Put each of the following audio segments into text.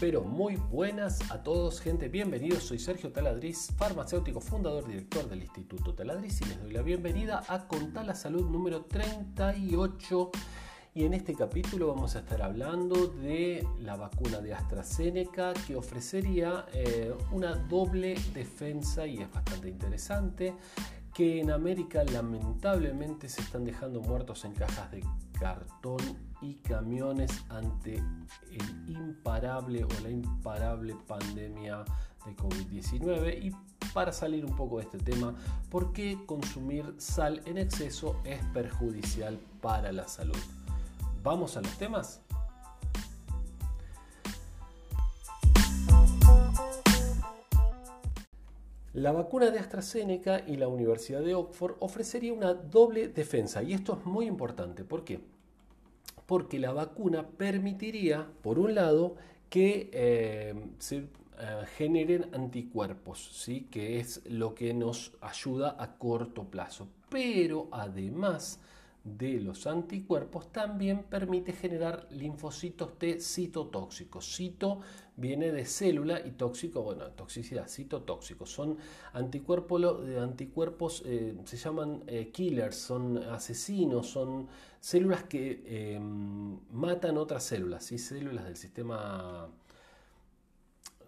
pero muy buenas a todos, gente. Bienvenidos, soy Sergio Taladriz, farmacéutico, fundador, director del Instituto Taladriz y les doy la bienvenida a Contar la Salud número 38. Y en este capítulo vamos a estar hablando de la vacuna de AstraZeneca que ofrecería eh, una doble defensa y es bastante interesante que en América lamentablemente se están dejando muertos en cajas de cartón y camiones ante el imparable o la imparable pandemia de COVID-19 y para salir un poco de este tema, ¿por qué consumir sal en exceso es perjudicial para la salud? ¿Vamos a los temas? La vacuna de AstraZeneca y la Universidad de Oxford ofrecería una doble defensa y esto es muy importante. ¿Por qué? Porque la vacuna permitiría, por un lado, que eh, se eh, generen anticuerpos, ¿sí? que es lo que nos ayuda a corto plazo. Pero además de los anticuerpos también permite generar linfocitos T citotóxicos. Cito viene de célula y tóxico, bueno, toxicidad, citotóxicos. Son anticuerpos, anticuerpos eh, se llaman eh, killers, son asesinos, son células que eh, matan otras células, ¿sí? células del sistema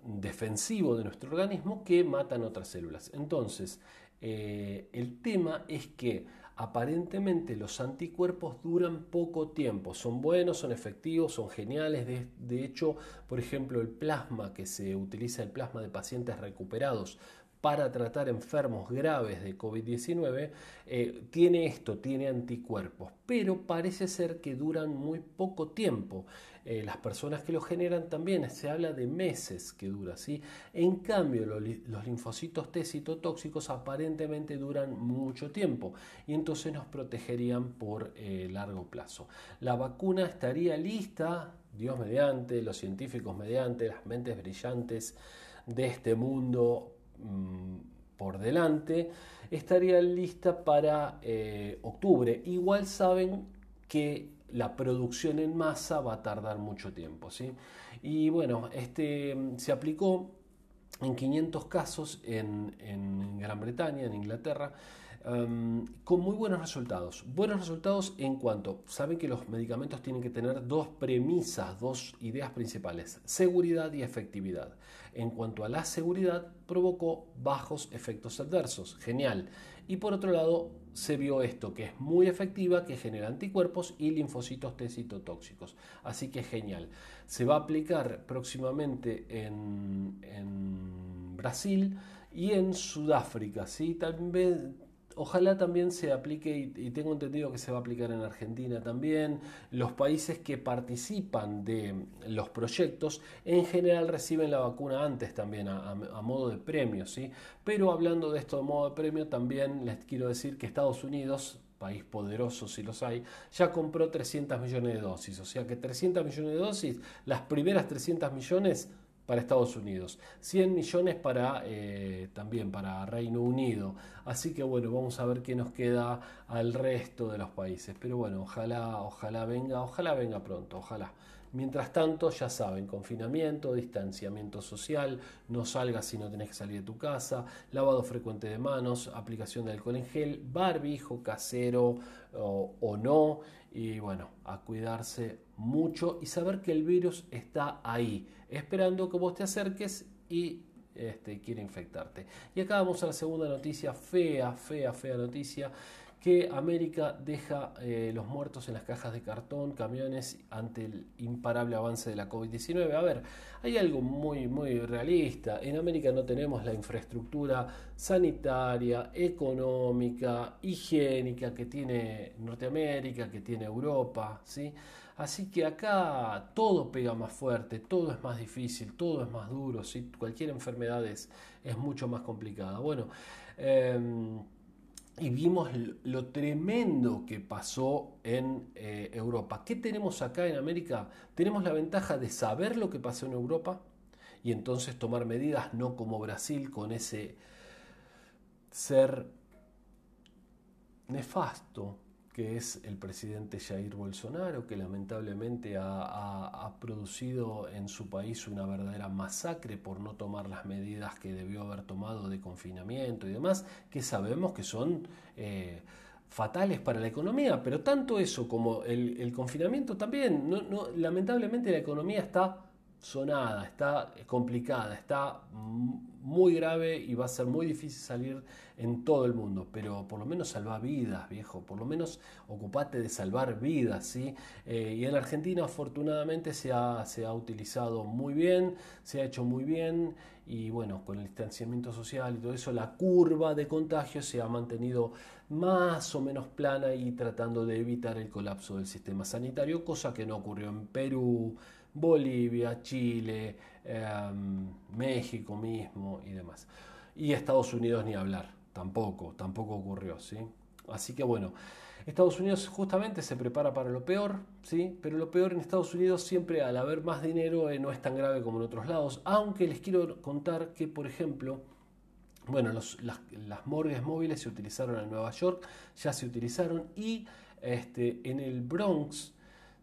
defensivo de nuestro organismo que matan otras células. Entonces, el tema es que aparentemente los anticuerpos duran poco tiempo, son buenos, son efectivos, son geniales. De, hecho, por ejemplo, el plasma que se utiliza, el plasma de pacientes recuperados para tratar enfermos graves de COVID-19, eh, tiene esto, tiene anticuerpos, pero parece ser que duran muy poco tiempo. Eh, las personas que lo generan también, se habla de meses que dura, ¿sí? En cambio, los, linfocitos T citotóxicos aparentemente duran mucho tiempo y entonces nos protegerían por eh, largo plazo. La vacuna estaría lista, Dios mediante, los científicos mediante, las mentes brillantes de este mundo mm, por delante, estaría lista para eh, octubre. Igual saben que la producción en masa va a tardar mucho tiempo. ¿sí? Y bueno, este, se aplicó en 500 casos en Gran Bretaña, en Inglaterra, em, con muy buenos resultados. Buenos resultados en cuanto, saben que los medicamentos tienen que tener dos premisas, dos ideas principales, seguridad y efectividad. En cuanto a la seguridad, provocó bajos efectos adversos, genial. Y por otro lado, se vio esto, que es muy efectiva, que genera anticuerpos y linfocitos T citotóxicos. Así que genial. Se va a aplicar próximamente en, Brasil y en Sudáfrica. ¿sí? También Ojalá también se aplique, y, tengo entendido que se va a aplicar en Argentina también, los países que participan de los proyectos en general reciben la vacuna antes también a, modo de premio, ¿sí? Pero hablando de esto de modo de premio, también les quiero decir que Estados Unidos, país poderoso si los hay, ya compró 300 millones de dosis, o sea que 300 millones de dosis, las primeras 300 millones para Estados Unidos, 100 millones para eh, también para Reino Unido. Así que bueno, vamos a ver qué nos queda al resto de los países. Pero bueno, ojalá, ojalá venga, ojalá venga pronto, ojalá. Mientras tanto, ya saben, confinamiento, distanciamiento social, no salgas si no tenés que salir de tu casa, lavado frecuente de manos, aplicación de alcohol en gel, barbijo casero o, o no, y bueno, a cuidarse mucho y saber que el virus está ahí, esperando que vos te acerques y este, quiere infectarte. Y acá vamos a la segunda noticia, fea, fea, fea noticia que América deja eh, los muertos en las cajas de cartón, camiones, ante el imparable avance de la COVID-19. A ver, hay algo muy, muy realista. En América no tenemos la infraestructura sanitaria, económica, higiénica que tiene Norteamérica, que tiene Europa, ¿sí? Así que acá todo pega más fuerte, todo es más difícil, todo es más duro, ¿sí? cualquier enfermedad es, es mucho más complicada. Bueno, em, y vimos lo tremendo que pasó en eh, Europa. ¿Qué tenemos acá en América? Tenemos la ventaja de saber lo que pasó en Europa y entonces tomar medidas, no como Brasil con ese ser nefasto que es el presidente Jair Bolsonaro, que lamentablemente ha, producido en su país una verdadera masacre por no tomar las medidas que debió haber tomado de confinamiento y demás, que sabemos que son eh, fatales para la economía, pero tanto eso como el, confinamiento también, lamentablemente la economía está sonada, está complicada, está muy grave y va a ser muy difícil salir en todo el mundo, pero por lo menos salva vidas, viejo, por lo menos ocupate de salvar vidas, ¿sí? Eh, y en Argentina afortunadamente se ha, se ha utilizado muy bien, se ha hecho muy bien. Y bueno, con el distanciamiento social y todo eso, la curva de contagio se ha mantenido más o menos plana y tratando de evitar el colapso del sistema sanitario, cosa que no ocurrió en Perú, Bolivia, Chile, em, México mismo y demás. Y Estados Unidos ni hablar, tampoco, tampoco ocurrió, ¿sí? Así que bueno, Estados Unidos justamente se prepara para lo peor, ¿sí? Pero lo peor en Estados Unidos siempre al haber más dinero eh, no es tan grave como en otros lados, aunque les quiero contar que, por ejemplo, bueno, las, las, morgues móviles se utilizaron en Nueva York, ya se utilizaron y este, en el Bronx,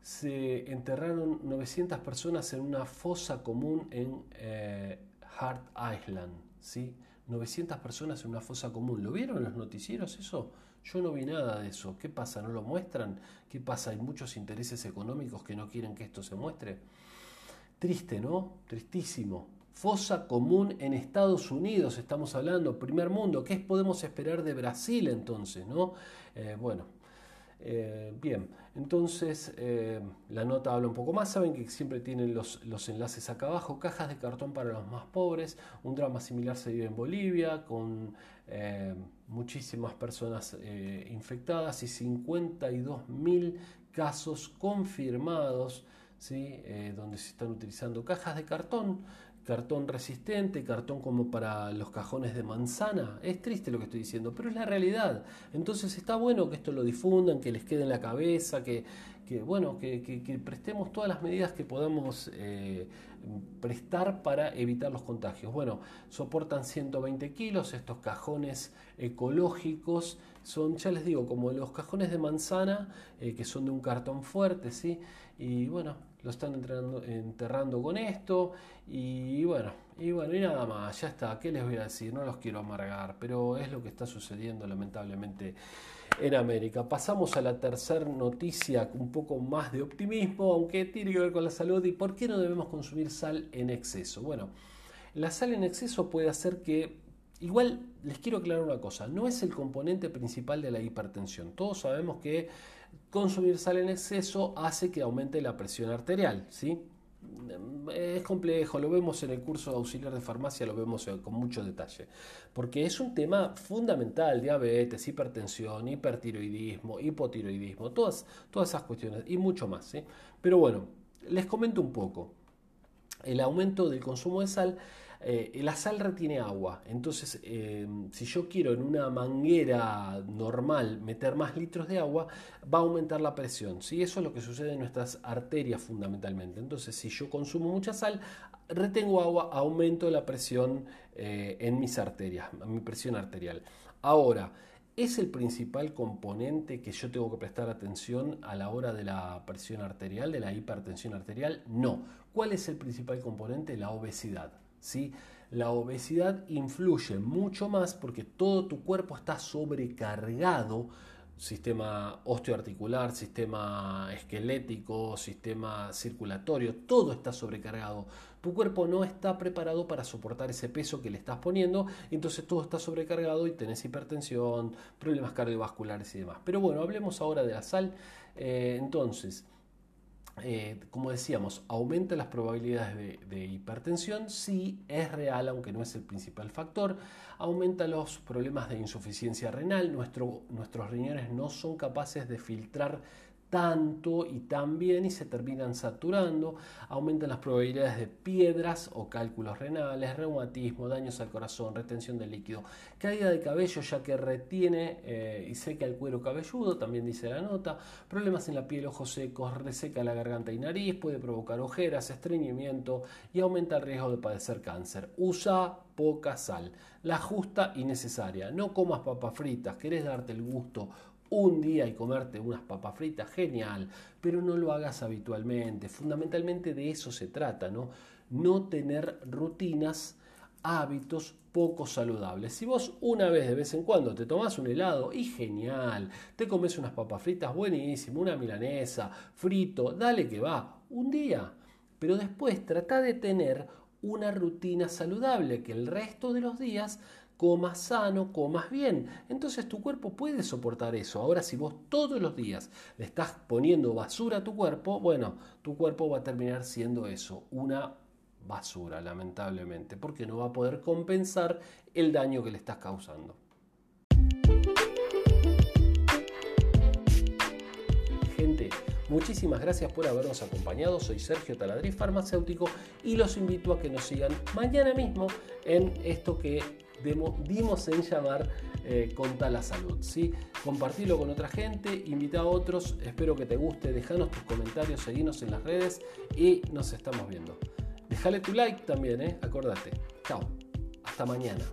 se enterraron 900 personas en una fosa común en eh, Hart Island. ¿sí? 900 personas en una fosa común. ¿Lo vieron en los noticieros eso? Yo no vi nada de eso. ¿Qué pasa? ¿No lo muestran? ¿Qué pasa? ¿Hay muchos intereses económicos que no quieren que esto se muestre? Triste, ¿no? Tristísimo. Fosa común en Estados Unidos, estamos hablando, primer mundo. ¿Qué podemos esperar de Brasil entonces, no? Eh, bueno, eh, bien, entonces eh, la nota habla un poco más. Saben que siempre tienen los, los, enlaces acá abajo. Cajas de cartón para los más pobres. Un drama similar se vive en Bolivia con eh, muchísimas personas infectadas y 52 mil casos confirmados. ¿sí? donde se están utilizando cajas de cartón cartón resistente, cartón como para los cajones de manzana. Es triste lo que estoy diciendo, pero es la realidad. Entonces está bueno que esto lo difundan, que les quede en la cabeza, que, bueno, que, prestemos todas las medidas que podamos eh, prestar para evitar los contagios. Bueno, soportan 120 kilos estos cajones ecológicos. Son, ya les digo, como los cajones de manzana, eh, que son de un cartón fuerte, ¿sí? Y bueno, lo están enterrando con esto y bueno, y bueno, y nada más, ya está, ¿qué les voy a decir? No los quiero amargar, pero es lo que está sucediendo lamentablemente en América. Pasamos a la tercera noticia, un poco más de optimismo, aunque tiene que ver con la salud y por qué no debemos consumir sal en exceso. Bueno, la sal en exceso puede hacer que Igual les quiero aclarar una cosa, no es el componente principal de la hipertensión. Todos sabemos que consumir sal en exceso hace que aumente la presión arterial, ¿sí? Es complejo, lo vemos en el curso auxiliar de farmacia, lo vemos con mucho detalle, porque es un tema fundamental, diabetes, hipertensión, hipertiroidismo, hipotiroidismo, todas, todas esas cuestiones y mucho más. ¿sí? Pero bueno, les comento un poco. El aumento del consumo de sal eh, la sal retiene agua, entonces eh, si yo quiero en una manguera normal meter más litros de agua, va a aumentar la presión. ¿sí? Eso es lo que sucede en nuestras arterias fundamentalmente. Entonces si yo consumo mucha sal, retengo agua, aumento la presión eh, en mis arterias, mi presión arterial. Ahora, ¿Es el principal componente que yo tengo que prestar atención a la hora de la presión arterial, de la hipertensión arterial? No. ¿Cuál es el principal componente? La obesidad. ¿Sí? La obesidad influye mucho más porque todo tu cuerpo está sobrecargado, sistema osteoarticular, sistema esquelético, sistema circulatorio, todo está sobrecargado. Tu cuerpo no está preparado para soportar ese peso que le estás poniendo, entonces todo está sobrecargado y tenés hipertensión, problemas cardiovasculares y demás. Pero bueno, hablemos ahora de la sal. Eh, entonces, eh, como decíamos, aumenta las probabilidades de, hipertensión, sí es real, aunque no es el principal factor, aumenta los problemas de insuficiencia renal, nuestros riñones no son capaces de filtrar tanto y tan bien y se terminan saturando, aumentan las probabilidades de piedras o cálculos renales, reumatismo, daños al corazón, retención de líquido, caída de cabello ya que retiene eh, y seca el cuero cabelludo, también dice la nota, problemas en la piel, ojos secos, reseca la garganta y nariz, puede provocar ojeras, estreñimiento y aumenta el riesgo de padecer cáncer. Usa poca sal, la justa y necesaria. No comas papas fritas, querés darte el gusto un día y comerte unas papas fritas, genial, pero no lo hagas habitualmente. Fundamentalmente de eso se trata, ¿no? No tener rutinas, hábitos poco saludables. Si vos una vez de vez en cuando te tomás un helado y genial, te comes unas papas fritas buenísimo, una milanesa, frito, dale que va, un día. Pero después trata de tener una rutina saludable que el resto de los días comas sano, comas bien. Entonces tu cuerpo puede soportar eso. Ahora si vos todos los días le estás poniendo basura a tu cuerpo, bueno, tu cuerpo va a terminar siendo eso, una basura, lamentablemente, porque no va a poder compensar el daño que le estás causando. Gente, Muchísimas gracias por habernos acompañado. Soy Sergio Taladriz, farmacéutico, y los invito a que nos sigan mañana mismo en esto que dimos en llamar eh, Conta la Salud. ¿sí? Compartilo con otra gente, invita a otros, espero que te guste, déjanos tus comentarios, seguinos en las redes y nos estamos viendo. Déjale tu like también, ¿eh? acordate. Chao, hasta mañana.